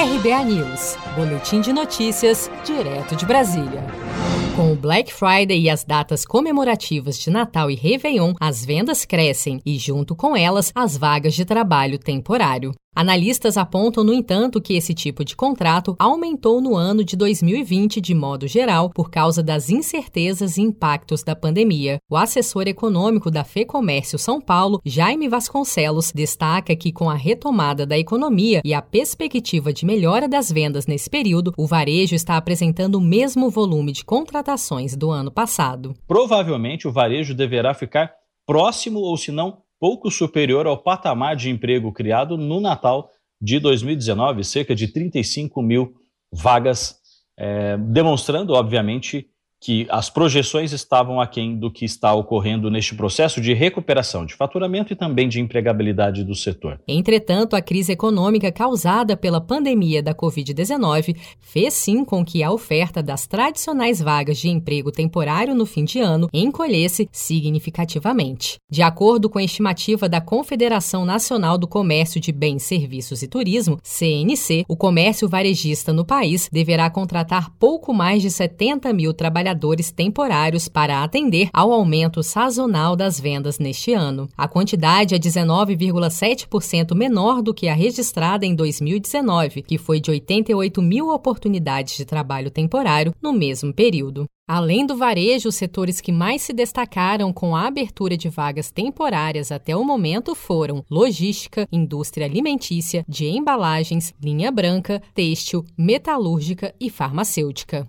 RBA News, Boletim de Notícias, direto de Brasília. Com o Black Friday e as datas comemorativas de Natal e Réveillon, as vendas crescem e, junto com elas, as vagas de trabalho temporário. Analistas apontam, no entanto, que esse tipo de contrato aumentou no ano de 2020 de modo geral por causa das incertezas e impactos da pandemia. O assessor econômico da FEComércio São Paulo, Jaime Vasconcelos, destaca que com a retomada da economia e a perspectiva de melhora das vendas nesse período, o varejo está apresentando o mesmo volume de contratações do ano passado. Provavelmente o varejo deverá ficar próximo ou se não pouco superior ao patamar de emprego criado no Natal de 2019, cerca de 35 mil vagas, é, demonstrando, obviamente, que as projeções estavam aquém do que está ocorrendo neste processo de recuperação de faturamento e também de empregabilidade do setor. Entretanto, a crise econômica causada pela pandemia da Covid-19 fez sim com que a oferta das tradicionais vagas de emprego temporário no fim de ano encolhesse significativamente. De acordo com a estimativa da Confederação Nacional do Comércio de Bens, Serviços e Turismo, CNC, o comércio varejista no país deverá contratar pouco mais de 70 mil trabalhadores trabalhadores temporários para atender ao aumento sazonal das vendas neste ano. A quantidade é 19,7% menor do que a registrada em 2019, que foi de 88 mil oportunidades de trabalho temporário no mesmo período. Além do varejo, os setores que mais se destacaram com a abertura de vagas temporárias até o momento foram logística, indústria alimentícia, de embalagens, linha branca, têxtil, metalúrgica e farmacêutica.